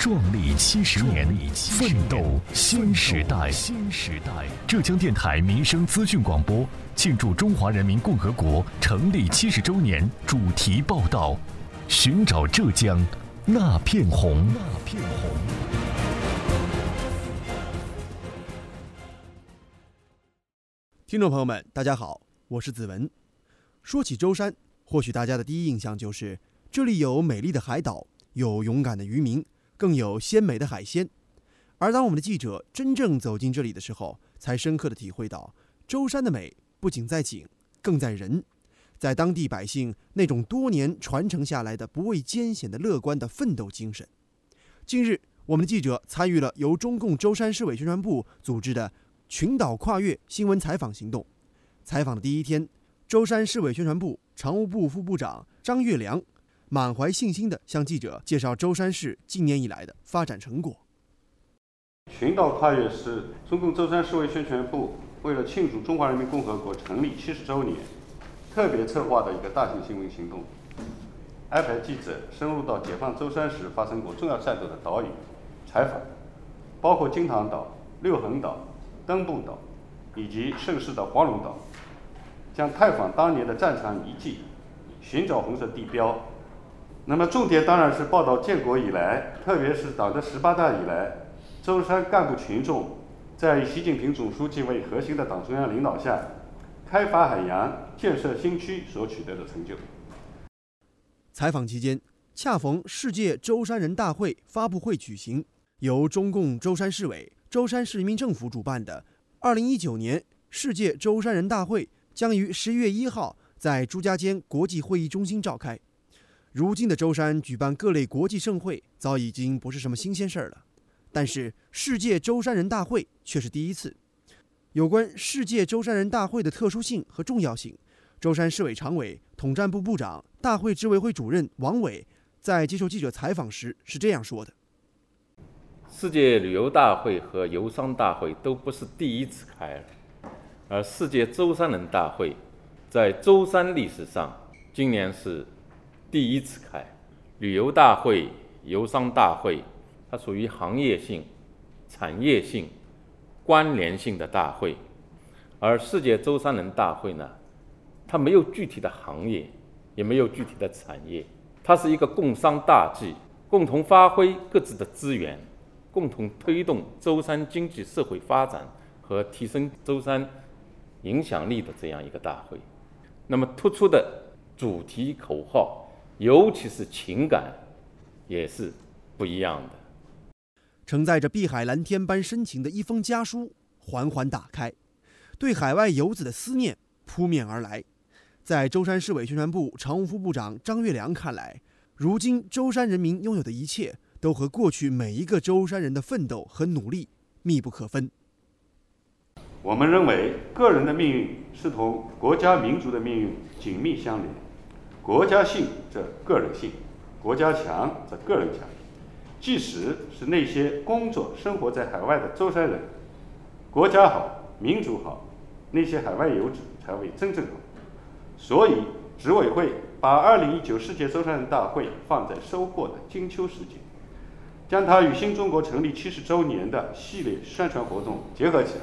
壮丽七十年，奋斗新时代。新时代，浙江电台民生资讯广播庆祝中华人民共和国成立七十周年主题报道：寻找浙江那片红。那片红。听众朋友们，大家好，我是子文。说起舟山，或许大家的第一印象就是这里有美丽的海岛，有勇敢的渔民。更有鲜美的海鲜，而当我们的记者真正走进这里的时候，才深刻的体会到舟山的美不仅在景，更在人，在当地百姓那种多年传承下来的不畏艰险的乐观的奋斗精神。近日，我们的记者参与了由中共舟山市委宣传部组织的群岛跨越新闻采访行动。采访的第一天，舟山市委宣传部常务部副部长张月良。满怀信心地向记者介绍舟山市近年以来的发展成果。群岛跨越是中共舟山市委宣传部为了庆祝中华人民共和国成立七十周年，特别策划的一个大型新闻行动，安排记者深入到解放舟山时发生过重要战斗的岛屿采访，包括金堂岛、六横岛、登步岛以及盛世的黄龙岛，将探访当年的战场遗迹，寻找红色地标。那么重点当然是报道建国以来，特别是党的十八大以来，舟山干部群众在以习近平总书记为核心的党中央领导下，开发海洋、建设新区所取得的成就。采访期间，恰逢世界舟山人大会发布会举行，由中共舟山市委、舟山市人民政府主办的二零一九年世界舟山人大会将于十一月一号在朱家尖国际会议中心召开。如今的舟山举办各类国际盛会，早已经不是什么新鲜事儿了。但是世界舟山人大会却是第一次。有关世界舟山人大会的特殊性和重要性，舟山市委常委、统战部部长、大会执委会主任王伟在接受记者采访时是这样说的：“世界旅游大会和游商大会都不是第一次开了，而世界舟山人大会在舟山历史上今年是。”第一次开旅游大会、游商大会，它属于行业性、产业性、关联性的大会；而世界舟山人大会呢，它没有具体的行业，也没有具体的产业，它是一个共商大计，共同发挥各自的资源，共同推动舟山经济社会发展和提升舟山影响力的这样一个大会。那么突出的主题口号。尤其是情感，也是不一样的。承载着碧海蓝天般深情的一封家书缓缓打开，对海外游子的思念扑面而来。在舟山市委宣传部常务副部长张月良看来，如今舟山人民拥有的一切，都和过去每一个舟山人的奋斗和努力密不可分。我们认为，个人的命运是同国家民族的命运紧密相连。国家兴则个人兴，国家强则个人强。即使是那些工作生活在海外的舟山人，国家好，民族好，那些海外游子才会真正好。所以，执委会把2019世界舟山人大会放在收获的金秋时节，将它与新中国成立七十周年的系列宣传活动结合起来，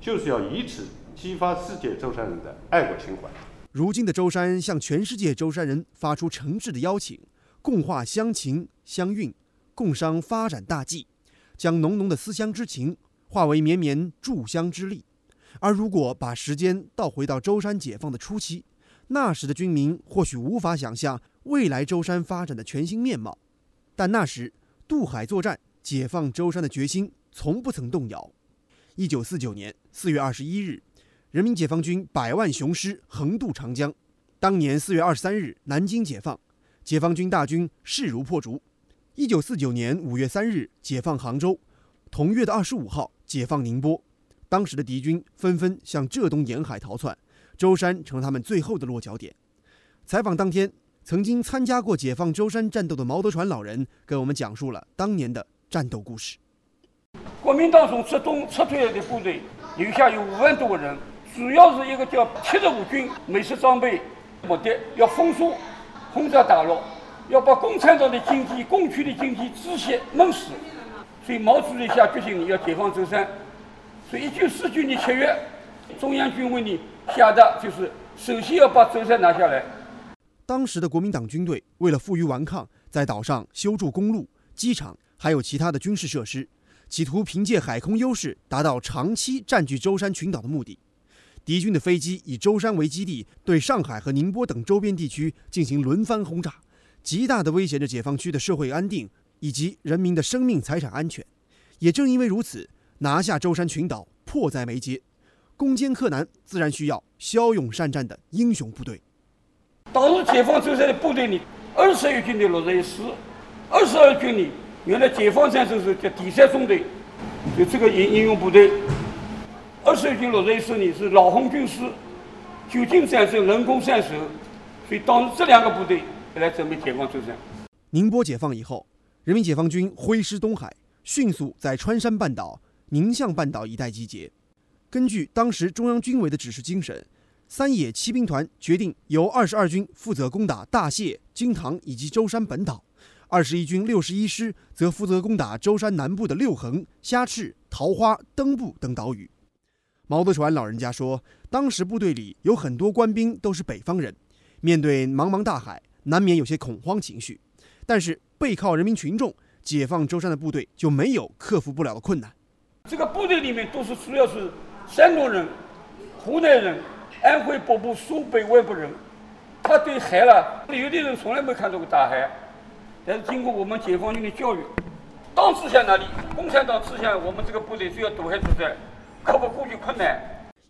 就是要以此激发世界舟山人的爱国情怀。如今的舟山向全世界舟山人发出诚挚的邀请，共话乡情乡韵，共商发展大计，将浓浓的思乡之情化为绵绵助乡之力。而如果把时间倒回到舟山解放的初期，那时的军民或许无法想象未来舟山发展的全新面貌，但那时渡海作战、解放舟山的决心从不曾动摇。一九四九年四月二十一日。人民解放军百万雄师横渡长江。当年四月二十三日，南京解放，解放军大军势如破竹。一九四九年五月三日，解放杭州；同月的二十五号，解放宁波。当时的敌军纷纷向浙东沿海逃窜，舟山成了他们最后的落脚点。采访当天，曾经参加过解放舟山战斗的毛德传老人给我们讲述了当年的战斗故事。国民党从浙东撤退的部队留下有五万多个人，主要是一个叫七十五军，美式装备，目的要封锁、轰炸大陆，要把共产党的经济、共区的经济窒息闷死。所以毛主席下决心要解放舟山。所以一九四九年七月，中央军委呢下达就是首先要把舟山拿下来。当时的国民党军队为了负隅顽抗，在岛上修筑公路、机场，还有其他的军事设施，企图凭借海空优势达到长期占据舟山群岛的目的。敌军的飞机以舟山为基地，对上海和宁波等周边地区进行轮番轰炸，极大地威胁着解放区的社会安定以及人民的生命财产安全。也正因为如此，拿下舟山群岛迫在眉睫，攻坚克难，自然需要骁勇善战的英雄部队。当时解放舟山的部队里，二十一军的六十一师，二十二军里，原来解放战争时叫第三中队，就这个英英勇部队。二十军六十一师呢是老红军师，久经战争，人攻善守，所以当时这两个部队来准备解放舟山。宁波解放以后，人民解放军挥师东海，迅速在川山半岛、宁向半岛一带集结。根据当时中央军委的指示精神。三野骑兵团决定由二十二军负责攻打大蟹、金堂以及舟山本岛，二十一军六十一师则负责攻打舟山南部的六横、虾翅、桃花、登步等岛屿。毛德传老人家说，当时部队里有很多官兵都是北方人，面对茫茫大海，难免有些恐慌情绪。但是背靠人民群众，解放舟山的部队就没有克服不了的困难。这个部队里面都是主要是山东人、湖南人。安徽北部、苏北外部人，他对海了，有的人从来没看到过大海，但是经过我们解放军的教育，党指向哪里，共产党指向我们这个部队就要渡海作战，克服过去困难。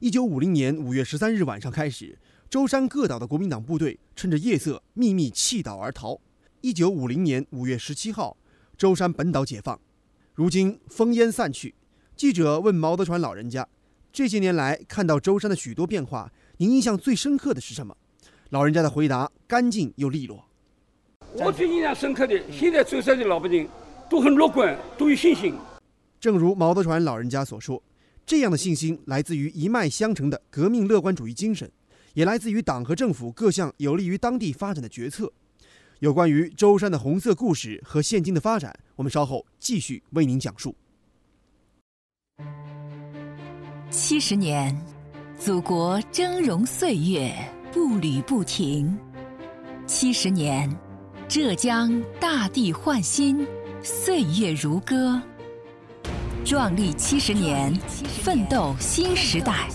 一九五零年五月十三日晚上开始，舟山各岛的国民党部队趁着夜色秘密弃岛而逃。一九五零年五月十七号，舟山本岛解放。如今烽烟散去，记者问毛德传老人家。这些年来看到舟山的许多变化，您印象最深刻的是什么？老人家的回答干净又利落。我最印象深刻的，现在舟山的老百姓都很乐观，都有信心。正如毛德传老人家所说，这样的信心来自于一脉相承的革命乐观主义精神，也来自于党和政府各项有利于当地发展的决策。有关于舟山的红色故事和现今的发展，我们稍后继续为您讲述。七十年，祖国峥嵘岁月步履不停；七十年，浙江大地焕新，岁月如歌。壮丽七十年，奋斗新时代。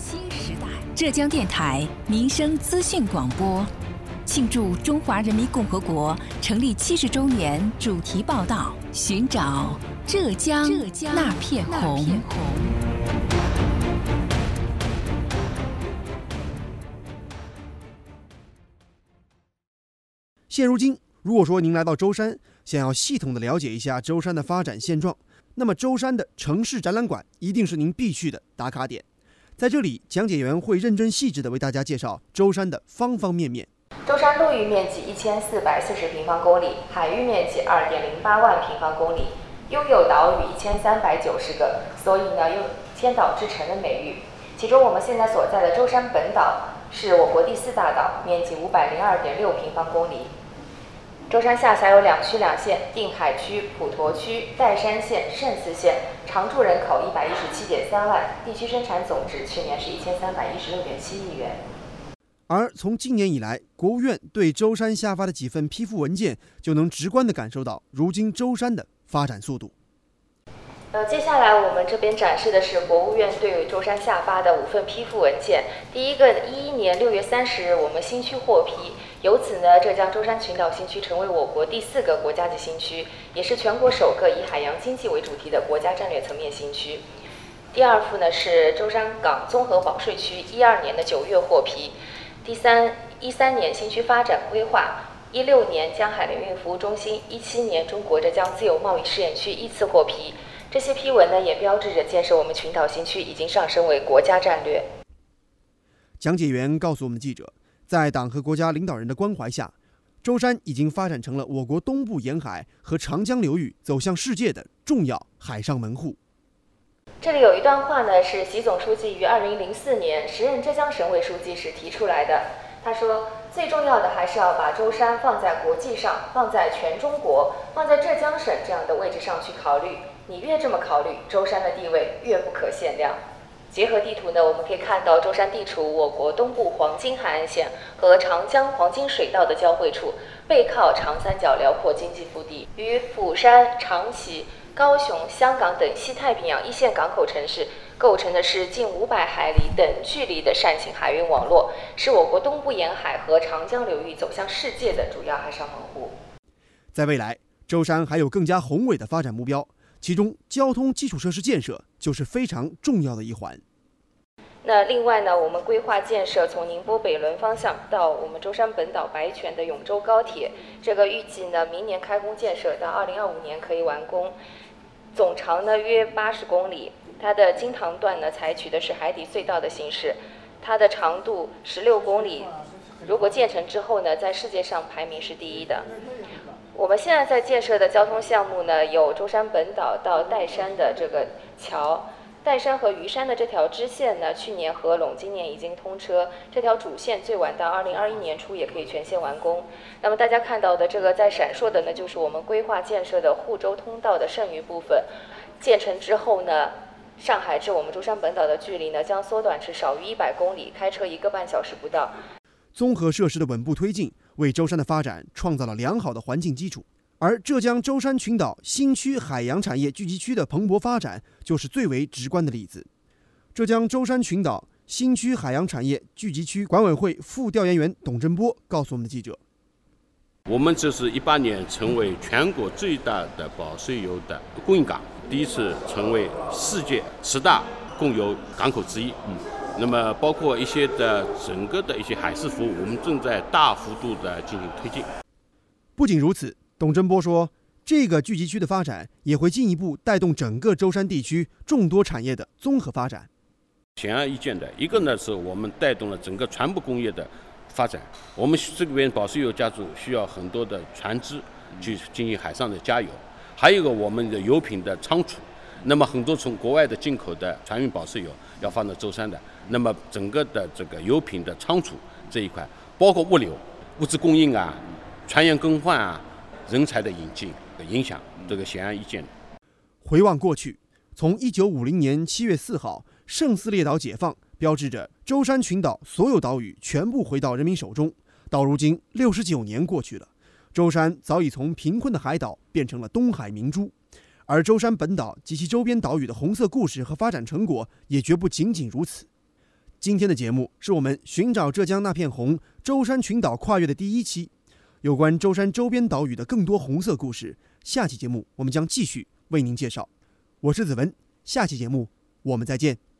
浙江电台民生资讯广播，庆祝中华人民共和国成立七十周年主题报道：寻找浙江那片红。现如今，如果说您来到舟山，想要系统的了解一下舟山的发展现状，那么舟山的城市展览馆一定是您必去的打卡点。在这里，讲解员会认真细致的为大家介绍舟山的方方面面。舟山陆域面积一千四百四十平方公里，海域面积二点零八万平方公里，拥有岛屿一千三百九十个，所以呢，有“千岛之城”的美誉。其中，我们现在所在的舟山本岛是我国第四大岛，面积五百零二点六平方公里。舟山下辖有两区两县：定海区、普陀区、岱山县、嵊泗县，常住人口一百一十七点三万，地区生产总值去年是一千三百一十六点七亿元。而从今年以来，国务院对舟山下发的几份批复文件，就能直观地感受到如今舟山的发展速度。呃，接下来我们这边展示的是国务院对舟山下发的五份批复文件。第一个，一一年六月三十日，我们新区获批。由此呢，浙江舟山群岛新区成为我国第四个国家级新区，也是全国首个以海洋经济为主题的国家战略层面新区。第二幅呢是舟山港综合保税区，一二年的九月获批。第三一三年新区发展规划，一六年江海联运服务中心，一七年中国浙江自由贸易试验区依次获批。这些批文呢，也标志着建设我们群岛新区已经上升为国家战略。讲解员告诉我们记者，在党和国家领导人的关怀下，舟山已经发展成了我国东部沿海和长江流域走向世界的重要海上门户。这里有一段话呢，是习总书记于二零零四年时任浙江省委书记时提出来的。他说：“最重要的还是要把舟山放在国际上，放在全中国，放在浙江省这样的位置上去考虑。你越这么考虑，舟山的地位越不可限量。”结合地图呢，我们可以看到舟山地处我国东部黄金海岸线和长江黄金水道的交汇处，背靠长三角辽阔经济腹地，与釜山、长崎、高雄、香港等西太平洋一线港口城市构成的是近五百海里等距离的扇形海运网络，是我国东部沿海和长江流域走向世界的主要海上门户。在未来，舟山还有更加宏伟的发展目标。其中，交通基础设施建设就是非常重要的一环。那另外呢，我们规划建设从宁波北仑方向到我们舟山本岛白泉的永州高铁，这个预计呢明年开工建设，到二零二五年可以完工，总长呢约八十公里。它的金塘段呢采取的是海底隧道的形式，它的长度十六公里，如果建成之后呢，在世界上排名是第一的。我们现在在建设的交通项目呢，有舟山本岛到岱山的这个桥，岱山和鱼山的这条支线呢，去年合拢，今年已经通车。这条主线最晚到二零二一年初也可以全线完工。那么大家看到的这个在闪烁的呢，就是我们规划建设的沪州通道的剩余部分。建成之后呢，上海至我们舟山本岛的距离呢，将缩短至少于一百公里，开车一个半小时不到。综合设施的稳步推进。为舟山的发展创造了良好的环境基础，而浙江舟山群岛新区海洋产业聚集区的蓬勃发展就是最为直观的例子。浙江舟山群岛新区海洋产业聚集区管委会副调研员董振波告诉我们的记者：“我们这是一八年成为全国最大的保税油的供应港，第一次成为世界十大供油港口之一。”嗯。那么，包括一些的整个的一些海事服务，我们正在大幅度的进行推进。不仅如此，董振波说，这个聚集区的发展也会进一步带动整个舟山地区众多产业的综合发展。显而易见的，一个呢是我们带动了整个船舶工业的发展。我们这边保税油家族需要很多的船只去进行海上的加油，还有一个我们的油品的仓储。那么很多从国外的进口的船运保税油要放到舟山的。那么整个的这个油品的仓储这一块，包括物流、物资供应啊、船员更换啊、人才的引进的影响，这个显而易见。回望过去，从一九五零年七月四号圣斯列岛解放，标志着舟山群岛所有岛屿全部回到人民手中。到如今六十九年过去了，舟山早已从贫困的海岛变成了东海明珠，而舟山本岛及其周边岛屿的红色故事和发展成果也绝不仅仅如此。今天的节目是我们寻找浙江那片红舟山群岛跨越的第一期，有关舟山周边岛屿的更多红色故事。下期节目我们将继续为您介绍。我是子文，下期节目我们再见。